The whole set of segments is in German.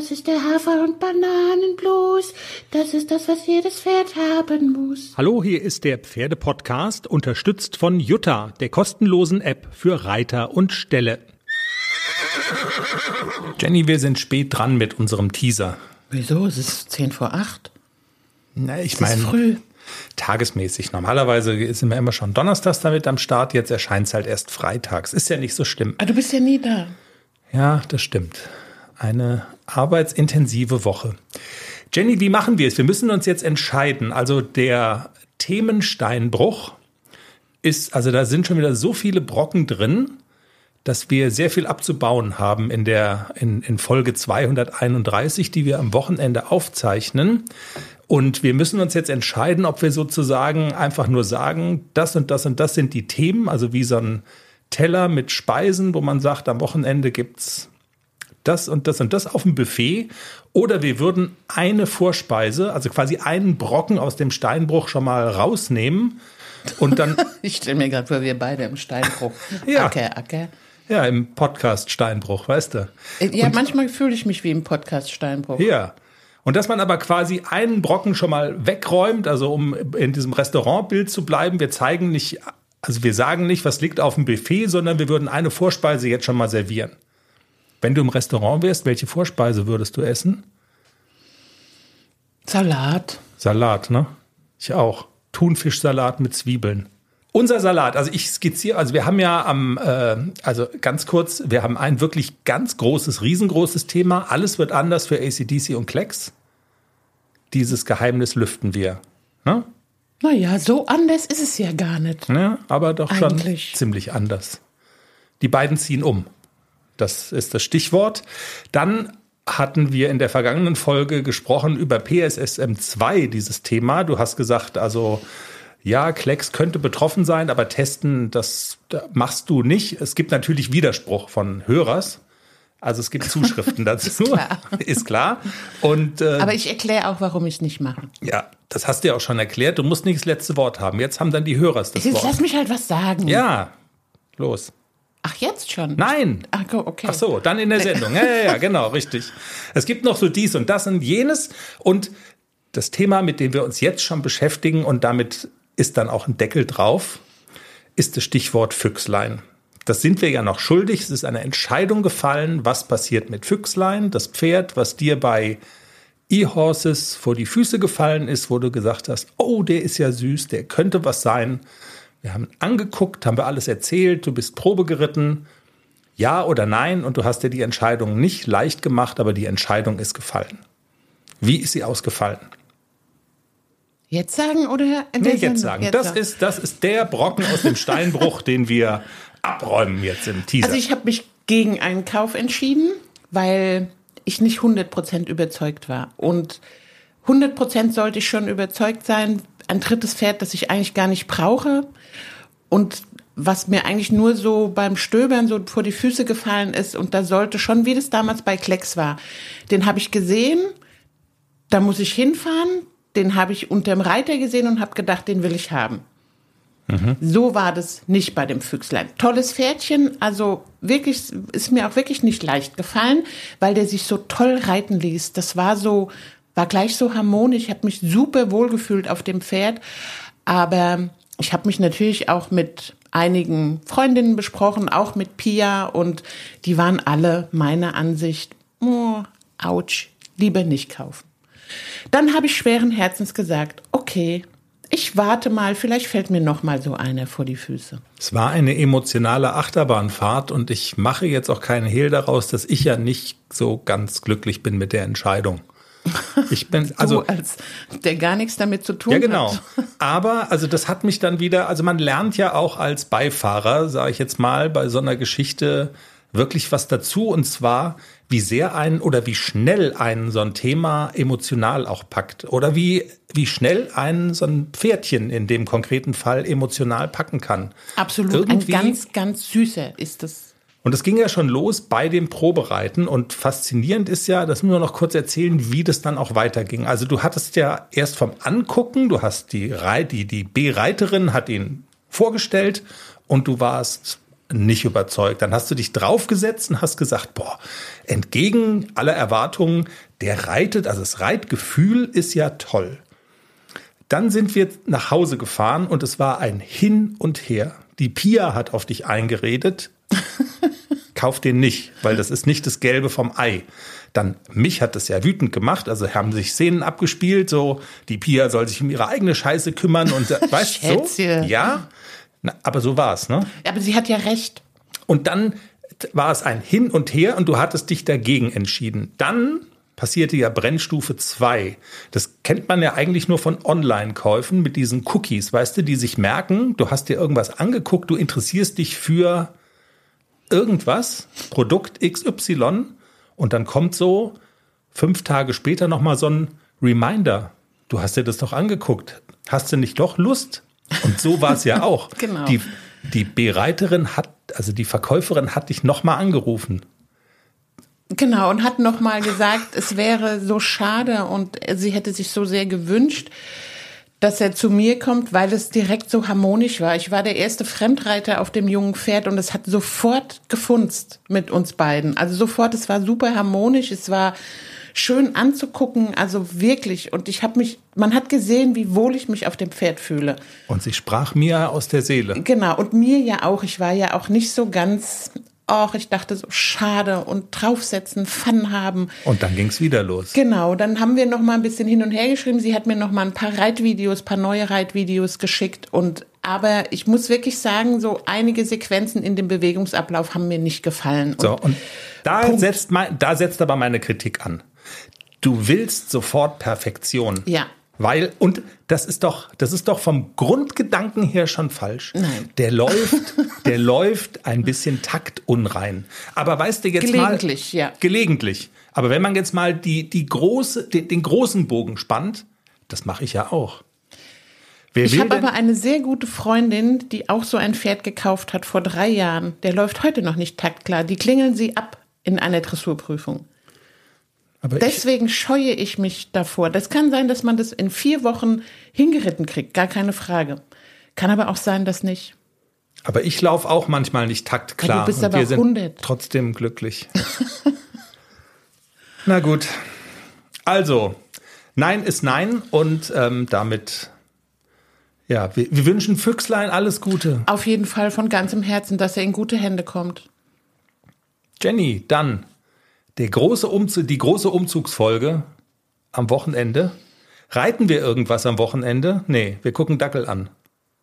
Das ist der Hafer- und Bananenblues. Das ist das, was jedes Pferd haben muss. Hallo, hier ist der Pferdepodcast, unterstützt von Jutta, der kostenlosen App für Reiter und Ställe. Jenny, wir sind spät dran mit unserem Teaser. Wieso? Es ist zehn vor acht. Na, ich Es ist meine, früh. tagesmäßig. Normalerweise sind wir immer schon donnerstags damit am Start. Jetzt erscheint es halt erst freitags. Ist ja nicht so schlimm. Ah, du bist ja nie da. Ja, das stimmt. Eine arbeitsintensive Woche. Jenny, wie machen wir es? Wir müssen uns jetzt entscheiden. Also der Themensteinbruch ist, also da sind schon wieder so viele Brocken drin, dass wir sehr viel abzubauen haben in der, in, in Folge 231, die wir am Wochenende aufzeichnen. Und wir müssen uns jetzt entscheiden, ob wir sozusagen einfach nur sagen, das und das und das sind die Themen, also wie so ein Teller mit Speisen, wo man sagt, am Wochenende gibt's das und das und das auf dem Buffet. Oder wir würden eine Vorspeise, also quasi einen Brocken aus dem Steinbruch schon mal rausnehmen und dann Ich stelle mir gerade vor, wir beide im Steinbruch. Ja. Acker, Acker. ja im Podcast Steinbruch, weißt du? Äh, Ja, manchmal fühle ich mich wie im Podcast Steinbruch. Ja. Und dass man aber quasi einen Brocken schon mal wegräumt, also um in diesem Restaurantbild zu bleiben, wir zeigen nicht, also wir sagen nicht, was liegt auf dem Buffet, sondern wir würden eine Vorspeise jetzt schon mal servieren. Wenn du im Restaurant wärst, welche Vorspeise würdest du essen? Salat. Salat, ne? Ich auch. Thunfischsalat mit Zwiebeln. Unser Salat, also ich skizziere, also wir haben ja am, äh, also ganz kurz, wir haben ein wirklich ganz großes, riesengroßes Thema. Alles wird anders für ACDC und Klecks. Dieses Geheimnis lüften wir. Ne? Naja, so anders ist es ja gar nicht. Ne? Aber doch schon Eigentlich. ziemlich anders. Die beiden ziehen um. Das ist das Stichwort. Dann hatten wir in der vergangenen Folge gesprochen über PSSM 2, dieses Thema. Du hast gesagt, also ja, Klecks könnte betroffen sein, aber testen, das da machst du nicht. Es gibt natürlich Widerspruch von Hörers. Also es gibt Zuschriften dazu. Ist klar. Ist klar. Und äh, Aber ich erkläre auch, warum ich es nicht mache. ja, das hast du ja auch schon erklärt. Du musst nicht das letzte Wort haben. Jetzt haben dann die Hörers das Jetzt Wort. lass mich halt was sagen. Ja, los. Ach, jetzt schon? Nein. Ach, okay. Ach so, dann in der Sendung. Ja, ja, ja, genau, richtig. Es gibt noch so dies und das und jenes. Und das Thema, mit dem wir uns jetzt schon beschäftigen, und damit ist dann auch ein Deckel drauf, ist das Stichwort Füchslein. Das sind wir ja noch schuldig. Es ist eine Entscheidung gefallen, was passiert mit Füchslein, das Pferd, was dir bei E-Horses vor die Füße gefallen ist, wo du gesagt hast, oh, der ist ja süß, der könnte was sein. Wir haben angeguckt, haben wir alles erzählt, du bist Probe geritten, ja oder nein, und du hast dir die Entscheidung nicht leicht gemacht, aber die Entscheidung ist gefallen. Wie ist sie ausgefallen? Jetzt sagen oder in Nee, jetzt sagen. Jetzt das sagen. ist, das ist der Brocken aus dem Steinbruch, den wir abräumen jetzt im Teaser. Also ich habe mich gegen einen Kauf entschieden, weil ich nicht 100% überzeugt war. Und 100% sollte ich schon überzeugt sein, ein drittes Pferd, das ich eigentlich gar nicht brauche und was mir eigentlich nur so beim Stöbern so vor die Füße gefallen ist und da sollte schon, wie das damals bei Klecks war, den habe ich gesehen, da muss ich hinfahren, den habe ich unterm Reiter gesehen und habe gedacht, den will ich haben. So war das nicht bei dem Füchslein. Tolles Pferdchen, also wirklich, ist mir auch wirklich nicht leicht gefallen, weil der sich so toll reiten ließ. Das war so, war gleich so harmonisch. Habe mich super wohl gefühlt auf dem Pferd. Aber ich habe mich natürlich auch mit einigen Freundinnen besprochen, auch mit Pia und die waren alle meiner Ansicht, oh, lieber nicht kaufen. Dann habe ich schweren Herzens gesagt, okay, ich warte mal, vielleicht fällt mir noch mal so einer vor die Füße. Es war eine emotionale Achterbahnfahrt und ich mache jetzt auch keinen Hehl daraus, dass ich ja nicht so ganz glücklich bin mit der Entscheidung. Ich bin, also, als der gar nichts damit zu tun Ja, genau. hat. Aber also das hat mich dann wieder, also man lernt ja auch als Beifahrer, sage ich jetzt mal, bei so einer Geschichte wirklich was dazu und zwar, wie sehr einen oder wie schnell einen so ein Thema emotional auch packt oder wie, wie schnell einen so ein Pferdchen in dem konkreten Fall emotional packen kann. Absolut. Irgendwie- Ein ganz, ganz süßer ist das. Und es ging ja schon los bei dem Probereiten und faszinierend ist ja, das müssen wir noch kurz erzählen, wie das dann auch weiterging. Also du hattest ja erst vom Angucken, du hast die die die B-Reiterin hat ihn vorgestellt und du warst nicht überzeugt. Dann hast du dich draufgesetzt und hast gesagt, boah, entgegen aller Erwartungen, der reitet, also das Reitgefühl ist ja toll. Dann sind wir nach Hause gefahren und es war ein Hin und Her. Die Pia hat auf dich eingeredet. Kauf den nicht, weil das ist nicht das Gelbe vom Ei. Dann mich hat das ja wütend gemacht, also haben sich Szenen abgespielt, so die Pia soll sich um ihre eigene Scheiße kümmern und äh, weißt du, so, ja, Na, aber so war's, ne? Aber sie hat ja recht. Und dann war es ein Hin und Her und du hattest dich dagegen entschieden. Dann passierte ja Brennstufe 2. Das kennt man ja eigentlich nur von Online-Käufen mit diesen Cookies, weißt du, die sich merken, du hast dir irgendwas angeguckt, du interessierst dich für irgendwas, Produkt XY und dann kommt so fünf Tage später nochmal so ein Reminder. Du hast dir das doch angeguckt. Hast du nicht doch Lust? Und so war es ja auch. Genau. Die, die Bereiterin hat, also die Verkäuferin hat dich nochmal angerufen. Genau, und hat nochmal gesagt, es wäre so schade und sie hätte sich so sehr gewünscht, dass er zu mir kommt, weil es direkt so harmonisch war. Ich war der erste Fremdreiter auf dem jungen Pferd und es hat sofort gefunzt mit uns beiden. Also sofort, es war super harmonisch, es war schön anzugucken, also wirklich. Und ich habe mich, man hat gesehen, wie wohl ich mich auf dem Pferd fühle. Und sie sprach mir aus der Seele. Genau, und mir ja auch. Ich war ja auch nicht so ganz Och, ich dachte so schade und draufsetzen, Fun haben. Und dann ging's wieder los. Genau, dann haben wir noch mal ein bisschen hin und her geschrieben. Sie hat mir noch mal ein paar Reitvideos, paar neue Reitvideos geschickt und aber ich muss wirklich sagen, so einige Sequenzen in dem Bewegungsablauf haben mir nicht gefallen. So, und da Punkt. setzt, mein, da setzt aber meine Kritik an. Du willst sofort Perfektion. Ja. Weil, und das ist doch, das ist doch vom Grundgedanken her schon falsch. Nein. Der läuft, der läuft ein bisschen taktunrein. Aber weißt du jetzt mal. Gelegentlich, ja. Gelegentlich. Aber wenn man jetzt mal die, die große, den, den großen Bogen spannt, das mache ich ja auch. Wer Ich habe aber eine sehr gute Freundin, die auch so ein Pferd gekauft hat vor drei Jahren. Der läuft heute noch nicht taktklar. Die klingeln sie ab in einer Dressurprüfung. Aber ich, Deswegen scheue ich mich davor. Das kann sein, dass man das in vier Wochen hingeritten kriegt, gar keine Frage. Kann aber auch sein, dass nicht. aber ich laufe auch manchmal nicht taktklar. Ja, du bist und aber wir sind 100. trotzdem glücklich. Na gut. Also, Nein ist Nein und ähm, damit, ja, wir, wir wünschen Füchslein alles Gute. Auf jeden Fall von ganzem Herzen, dass er in gute Hände kommt. Jenny, dann der große Umzug, die große Umzugsfolge am Wochenende. Reiten wir irgendwas am Wochenende? Nee, wir gucken Dackel an.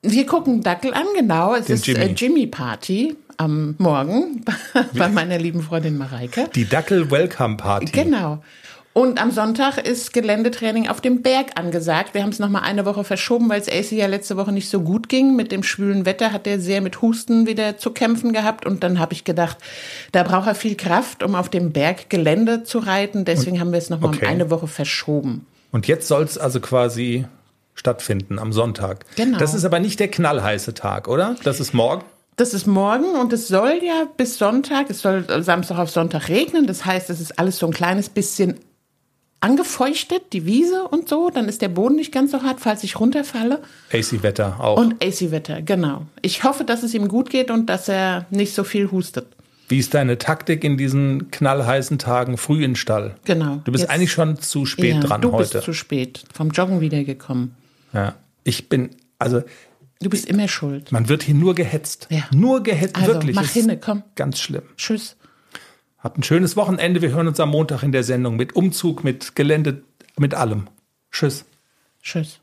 Wir gucken Dackel an, genau. Es Den ist Jimmy. Jimmy. Jimmy Party am Morgen bei meiner lieben Freundin Mareike. Die Dackel Welcome Party. Genau. Und am Sonntag ist Geländetraining auf dem Berg angesagt. Wir haben es noch mal eine Woche verschoben, weil es AC ja letzte Woche nicht so gut ging. Mit dem schwülen Wetter hat er sehr mit Husten wieder zu kämpfen gehabt. Und dann habe ich gedacht, da braucht er viel Kraft, um auf dem Berg Gelände zu reiten. Deswegen haben wir es noch mal okay. um eine Woche verschoben. Und jetzt soll es also quasi stattfinden am Sonntag. Genau. Das ist aber nicht der knallheiße Tag, oder? Das ist morgen. Das ist morgen und es soll ja bis Sonntag, es soll Samstag auf Sonntag regnen. Das heißt, es ist alles so ein kleines bisschen angefeuchtet, die Wiese und so. Dann ist der Boden nicht ganz so hart, falls ich runterfalle. AC-Wetter auch. Und AC-Wetter, genau. Ich hoffe, dass es ihm gut geht und dass er nicht so viel hustet. Wie ist deine Taktik in diesen knallheißen Tagen früh in Stall? Genau. Du bist Jetzt- eigentlich schon zu spät ja, dran du heute. bist zu spät. Vom Joggen wiedergekommen. ja. Ich bin, also Du bist immer schuld. man wird hier nur gehetzt. Ja. Nur gehetzt, Also, wirklich. mach hinne, komm. Ganz schlimm. Tschüss. Habt ein schönes Wochenende. Wir hören uns am Montag in der Sendung mit Umzug, mit Gelände, mit allem. Tschüss. Tschüss.